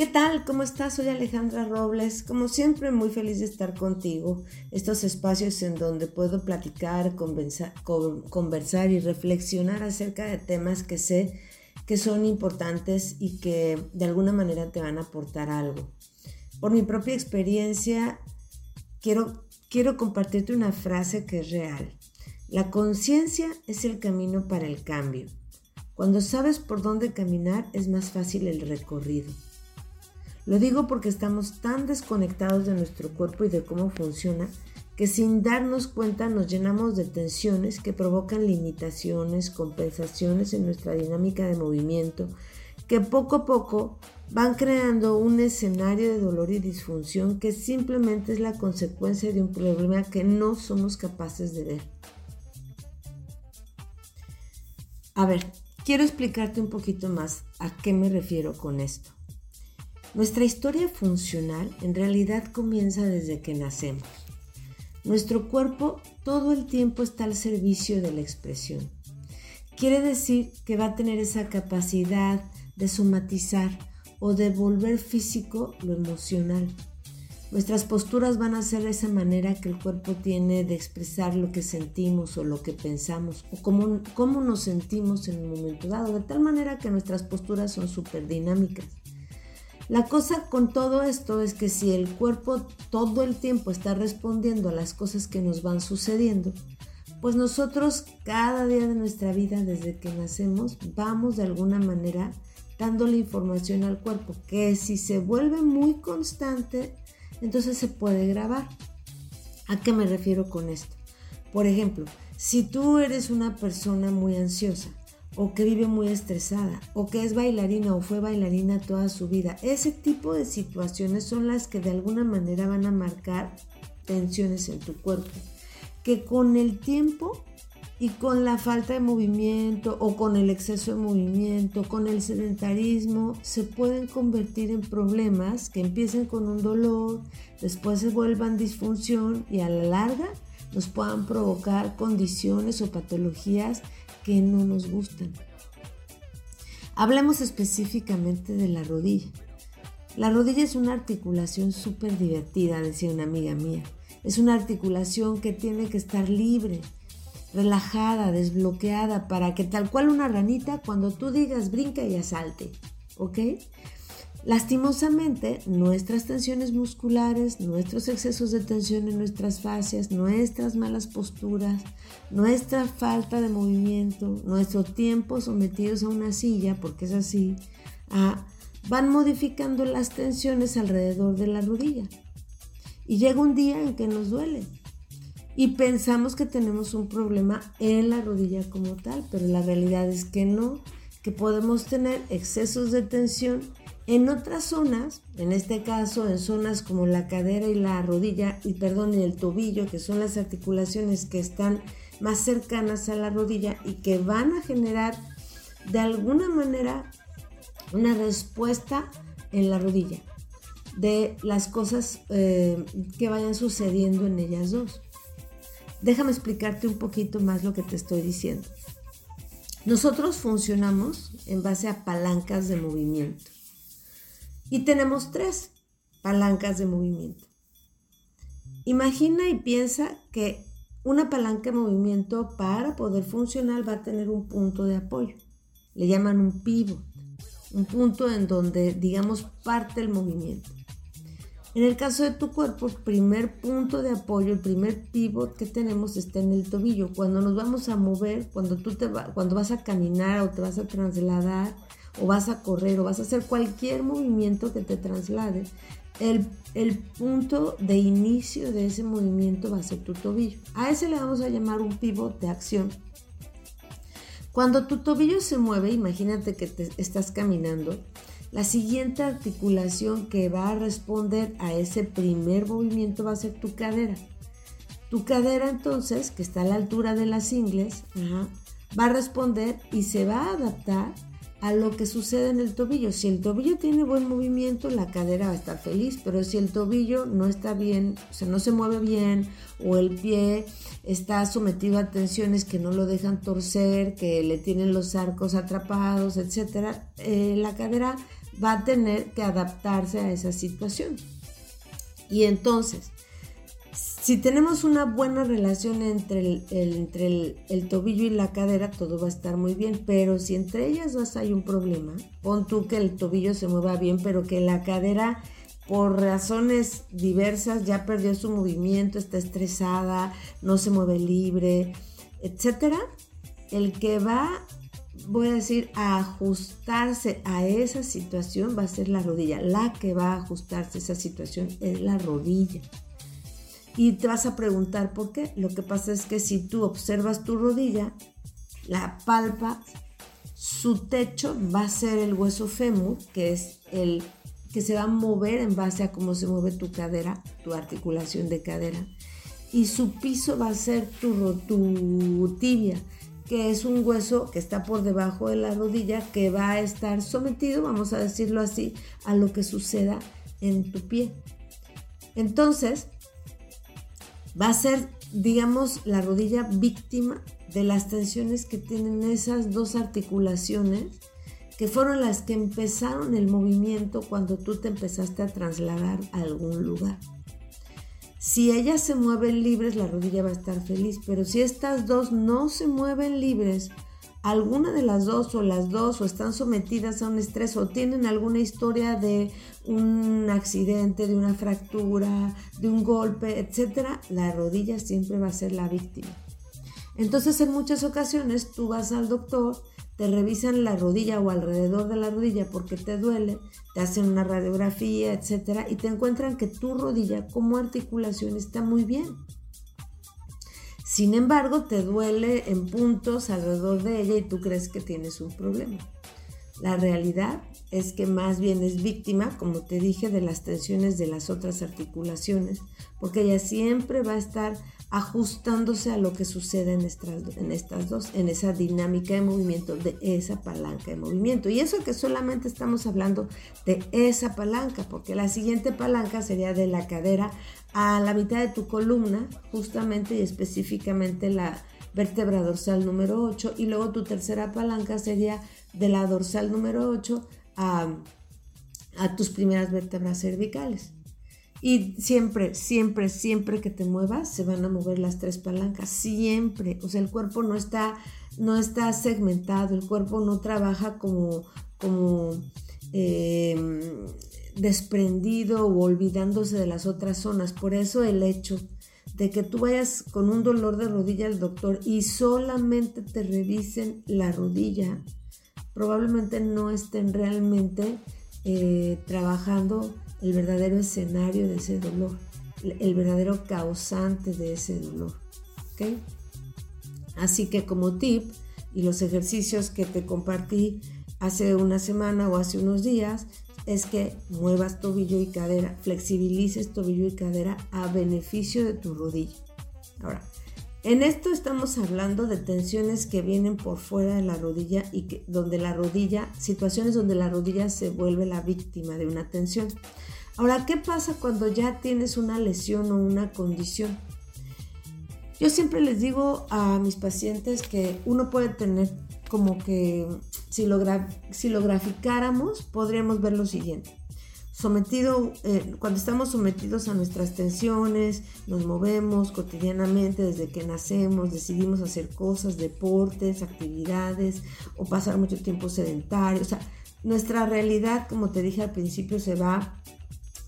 ¿Qué tal? ¿Cómo estás? Soy Alejandra Robles. Como siempre, muy feliz de estar contigo. Estos espacios en donde puedo platicar, conversar y reflexionar acerca de temas que sé que son importantes y que de alguna manera te van a aportar algo. Por mi propia experiencia, quiero, quiero compartirte una frase que es real. La conciencia es el camino para el cambio. Cuando sabes por dónde caminar es más fácil el recorrido. Lo digo porque estamos tan desconectados de nuestro cuerpo y de cómo funciona que sin darnos cuenta nos llenamos de tensiones que provocan limitaciones, compensaciones en nuestra dinámica de movimiento, que poco a poco van creando un escenario de dolor y disfunción que simplemente es la consecuencia de un problema que no somos capaces de ver. A ver, Quiero explicarte un poquito más a qué me refiero con esto. Nuestra historia funcional en realidad comienza desde que nacemos. Nuestro cuerpo todo el tiempo está al servicio de la expresión. Quiere decir que va a tener esa capacidad de somatizar o de volver físico lo emocional. Nuestras posturas van a ser de esa manera que el cuerpo tiene de expresar lo que sentimos o lo que pensamos o cómo, cómo nos sentimos en un momento dado, de tal manera que nuestras posturas son súper dinámicas. La cosa con todo esto es que si el cuerpo todo el tiempo está respondiendo a las cosas que nos van sucediendo, pues nosotros cada día de nuestra vida desde que nacemos vamos de alguna manera dando la información al cuerpo que si se vuelve muy constante entonces se puede grabar. ¿A qué me refiero con esto? Por ejemplo, si tú eres una persona muy ansiosa o que vive muy estresada o que es bailarina o fue bailarina toda su vida, ese tipo de situaciones son las que de alguna manera van a marcar tensiones en tu cuerpo, que con el tiempo y con la falta de movimiento o con el exceso de movimiento, con el sedentarismo, se pueden convertir en problemas que empiecen con un dolor, después se vuelvan disfunción y a la larga nos puedan provocar condiciones o patologías que no nos gustan. Hablemos específicamente de la rodilla. La rodilla es una articulación súper divertida, decía una amiga mía. Es una articulación que tiene que estar libre, relajada, desbloqueada, para que tal cual una ranita, cuando tú digas brinca y asalte, ¿ok? Lastimosamente, nuestras tensiones musculares, nuestros excesos de tensión en nuestras fascias, nuestras malas posturas, nuestra falta de movimiento, nuestro tiempo sometidos a una silla, porque es así, ah, van modificando las tensiones alrededor de la rodilla. Y llega un día en que nos duele, y pensamos que tenemos un problema en la rodilla como tal, pero la realidad es que no, que podemos tener excesos de tensión en otras zonas, en este caso en zonas como la cadera y la rodilla, y perdón, el tobillo, que son las articulaciones que están más cercanas a la rodilla y que van a generar de alguna manera una respuesta en la rodilla de las cosas eh, que vayan sucediendo en ellas dos. Déjame explicarte un poquito más lo que te estoy diciendo. Nosotros funcionamos en base a palancas de movimiento. Y tenemos tres palancas de movimiento. Imagina y piensa que una palanca de movimiento para poder funcionar va a tener un punto de apoyo. Le llaman un pivot, un punto en donde, digamos, parte el movimiento. En el caso de tu cuerpo, el primer punto de apoyo, el primer pivot que tenemos está en el tobillo. Cuando nos vamos a mover, cuando tú te cuando vas a caminar o te vas a trasladar o vas a correr o vas a hacer cualquier movimiento que te traslade, el, el punto de inicio de ese movimiento va a ser tu tobillo. A ese le vamos a llamar un pivot de acción. Cuando tu tobillo se mueve, imagínate que te estás caminando, la siguiente articulación que va a responder a ese primer movimiento va a ser tu cadera. Tu cadera entonces, que está a la altura de las ingles, va a responder y se va a adaptar a lo que sucede en el tobillo. Si el tobillo tiene buen movimiento, la cadera va a estar feliz, pero si el tobillo no está bien, o sea, no se mueve bien, o el pie está sometido a tensiones que no lo dejan torcer, que le tienen los arcos atrapados, etc., eh, la cadera va a tener que adaptarse a esa situación. Y entonces, si tenemos una buena relación entre, el, entre el, tobillo y la cadera, todo va a estar muy bien. Pero si entre ellas dos hay un problema, pon tú que el tobillo se mueva bien, pero que la cadera, por razones diversas, ya perdió su movimiento, está estresada, no se mueve libre, etcétera. El que va, voy a decir, a ajustarse a esa situación va a ser la rodilla. La que va a ajustarse a esa situación es la rodilla. Y te vas a preguntar por qué. Lo que pasa es que si tú observas tu rodilla, la palpa, su techo va a ser el hueso fémur, que es el que se va a mover en base a cómo se mueve tu cadera, tu articulación de cadera. Y su piso va a ser tu, tu tibia, que es un hueso que está por debajo de la rodilla, que va a estar sometido, vamos a decirlo así, a lo que suceda en tu pie. Entonces, va a ser, digamos, la rodilla víctima de las tensiones que tienen esas dos articulaciones que fueron las que empezaron el movimiento cuando tú te empezaste a trasladar a algún lugar. Si ellas se mueven libres, la rodilla va a estar feliz, pero si estas dos no se mueven libres, alguna de las dos o las dos o están sometidas a un estrés o tienen alguna historia de un accidente, de una fractura, de un golpe, etcétera, la rodilla siempre va a ser la víctima. Entonces, en muchas ocasiones tú vas al doctor, te revisan la rodilla o alrededor de la rodilla porque te duele, te hacen una radiografía, etcétera, y te encuentran que tu rodilla como articulación está muy bien. Sin embargo, te duele en puntos alrededor de ella y tú crees que tienes un problema. La realidad es que más bien es víctima, como te dije, de las tensiones de las otras articulaciones, porque ella siempre va a estar ajustándose a lo que sucede en estas, en estas dos, en esa dinámica de movimiento, de esa palanca de movimiento. Y eso que solamente estamos hablando de esa palanca, porque la siguiente palanca sería de la cadera a la mitad de tu columna, justamente y específicamente la vértebra dorsal número 8, y luego tu tercera palanca sería de la dorsal número 8 a, tus primeras vértebras cervicales. Y siempre, siempre, siempre que te muevas, se van a mover las tres palancas. Siempre. O sea, el cuerpo no está, no está segmentado, el cuerpo no trabaja como, como em, desprendido o olvidándose de las otras zonas. Por eso el hecho de que tú vayas con un dolor de rodilla al doctor y solamente te revisen la rodilla, probablemente no estén realmente eh, trabajando el verdadero escenario de ese dolor, el verdadero causante de ese dolor. Así que como tip y los ejercicios que te compartí hace una semana o hace unos días, es que muevas tobillo y cadera, flexibilices tobillo y cadera a beneficio de tu rodilla. Ahora, en esto estamos hablando de tensiones que vienen por fuera de la rodilla y que donde la rodilla, situaciones donde la rodilla se vuelve la víctima de una tensión. Ahora, ¿qué pasa cuando ya tienes una lesión o una condición? Yo siempre les digo a mis pacientes que uno puede tener como que si lo, si lo graficáramos, podríamos ver lo siguiente sometido, eh, cuando estamos sometidos a nuestras tensiones, nos movemos cotidianamente desde que nacemos, decidimos hacer cosas, deportes, actividades o pasar mucho tiempo sedentario. O sea, nuestra realidad, como te dije al principio, se va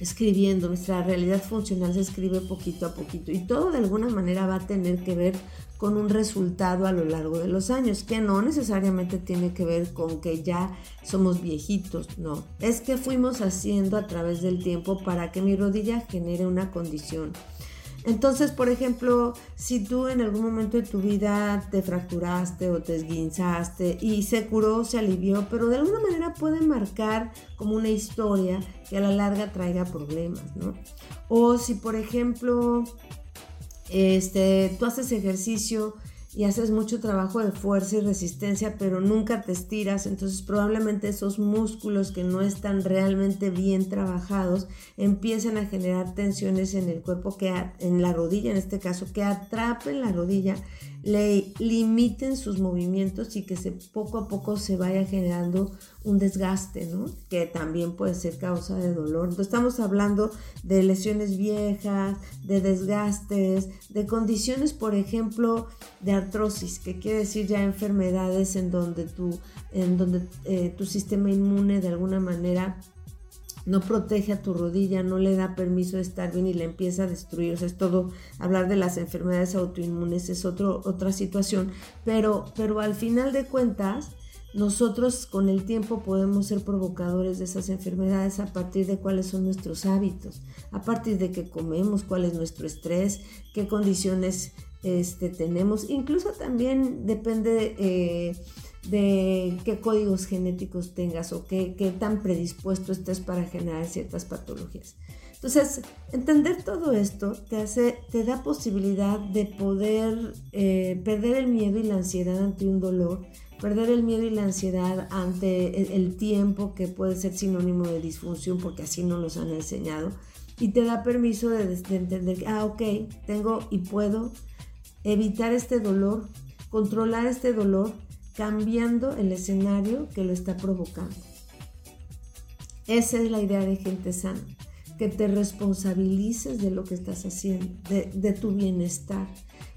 escribiendo, nuestra realidad funcional se escribe poquito a poquito y todo de alguna manera va a tener que ver con un resultado a lo largo de los años, que no necesariamente tiene que ver con que ya somos viejitos, no, es que fuimos haciendo a través del tiempo para que mi rodilla genere una condición. Entonces, por ejemplo, si tú en algún momento de tu vida te fracturaste o te esguinzaste y se curó, se alivió, pero de alguna manera puede marcar como una historia que a la larga traiga problemas, ¿no? O si, por ejemplo, este, tú haces ejercicio y haces mucho trabajo de fuerza y resistencia, pero nunca te estiras, entonces probablemente esos músculos que no están realmente bien trabajados empiezan a generar tensiones en el cuerpo, que en la rodilla en este caso, que atrapen la rodilla le limiten sus movimientos y que se, poco a poco se vaya generando un desgaste, ¿no? Que también puede ser causa de dolor. Estamos hablando de lesiones viejas, de desgastes, de condiciones, por ejemplo, de artrosis, que quiere decir ya enfermedades en donde tu, en donde, eh, tu sistema inmune de alguna manera no protege a tu rodilla, no le da permiso de estar bien y la empieza a destruir. O sea, es todo, hablar de las enfermedades autoinmunes es otro, otra situación, pero, pero al final de cuentas, nosotros con el tiempo podemos ser provocadores de esas enfermedades a partir de cuáles son nuestros hábitos, a partir de qué comemos, cuál es nuestro estrés, qué condiciones este, tenemos. Incluso también depende... Eh, de qué códigos genéticos tengas o qué, tan predispuesto estés para generar ciertas patologías. Entonces, entender todo esto te, hace, te da posibilidad de poder eh, perder el miedo y la ansiedad ante un dolor, perder el miedo y la ansiedad ante el, tiempo que puede ser sinónimo de disfunción porque así no los han enseñado y te da permiso de, de entender ah, ok, tengo y puedo evitar este dolor, controlar este dolor cambiando el escenario que lo está provocando. Esa es la idea de gente sana, que te responsabilices de lo que estás haciendo, de, tu bienestar,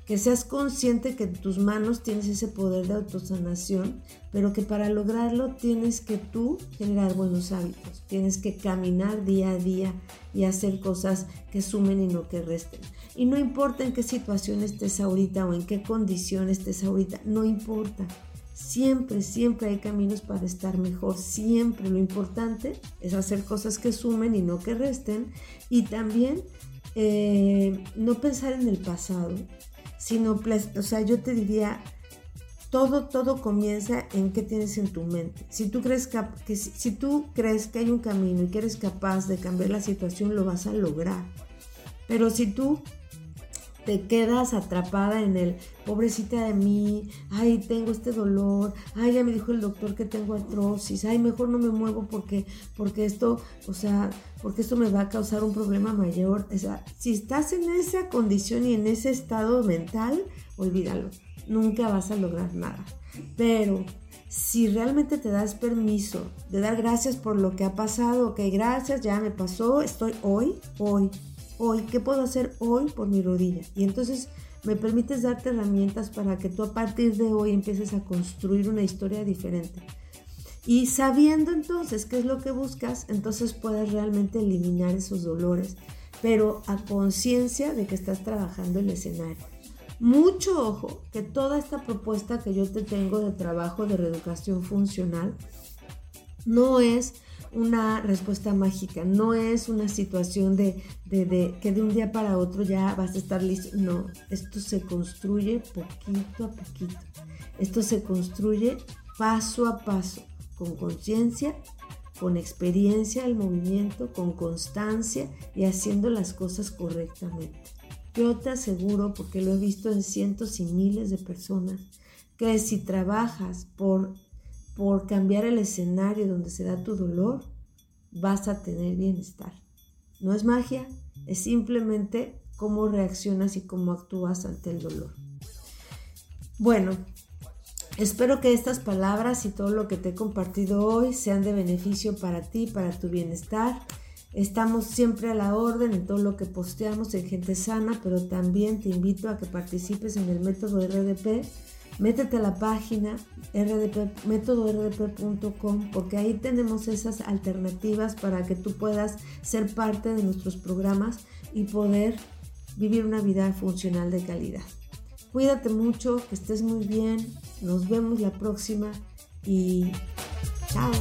que seas consciente que en tus manos tienes ese poder de autosanación, pero que para lograrlo tienes que tú generar buenos hábitos, tienes que caminar día a día y hacer cosas que sumen y no que resten. Y no importa en qué situación estés ahorita o en qué condición estés ahorita, no importa. Siempre, siempre hay caminos para estar mejor. Siempre lo importante es hacer cosas que sumen y no que resten. Y también eh, no pensar en el pasado, sino, o sea, yo te diría, todo, todo comienza en qué tienes en tu mente. Si tú, crees que, si tú crees que hay un camino y que eres capaz de cambiar la situación, lo vas a lograr. Pero si tú te quedas atrapada en el pobrecita de mí, ay, tengo este dolor, ay, ya me dijo el doctor que tengo artrosis, ay, mejor no me muevo porque, porque esto, o sea, porque esto me va a causar un problema mayor. O sea, si estás en esa condición y en ese estado mental, olvídalo, nunca vas a lograr nada. Pero si realmente te das permiso de dar gracias por lo que ha pasado, ok, gracias, ya me pasó, estoy hoy, hoy, hoy, ¿qué puedo hacer hoy por mi rodilla? Y entonces me permites darte herramientas para que tú a partir de hoy empieces a construir una historia diferente. Y sabiendo entonces qué es lo que buscas, entonces puedes realmente eliminar esos dolores, pero a conciencia de que estás trabajando el escenario. Mucho ojo que toda esta propuesta que yo te tengo de trabajo de reeducación funcional no es una respuesta mágica, no es una situación de, que de un día para otro ya vas a estar listo. No, esto se construye poquito a poquito. Esto se construye paso a paso, con conciencia, con experiencia del movimiento, con constancia y haciendo las cosas correctamente. Yo te aseguro, porque lo he visto en cientos y miles de personas, que si trabajas por por cambiar el escenario donde se da tu dolor, vas a tener bienestar. No es magia, es simplemente cómo reaccionas y cómo actúas ante el dolor. Bueno, espero que estas palabras y todo lo que te he compartido hoy sean de beneficio para ti, para tu bienestar. Estamos siempre a la orden en todo lo que posteamos en Gente Sana, pero también te invito a que participes en el método RDP métete a la página rdp, métodordp.com porque ahí tenemos esas alternativas para que tú puedas ser parte de nuestros programas y poder vivir una vida funcional de calidad. Cuídate mucho, que estés muy bien, nos vemos la próxima y chao.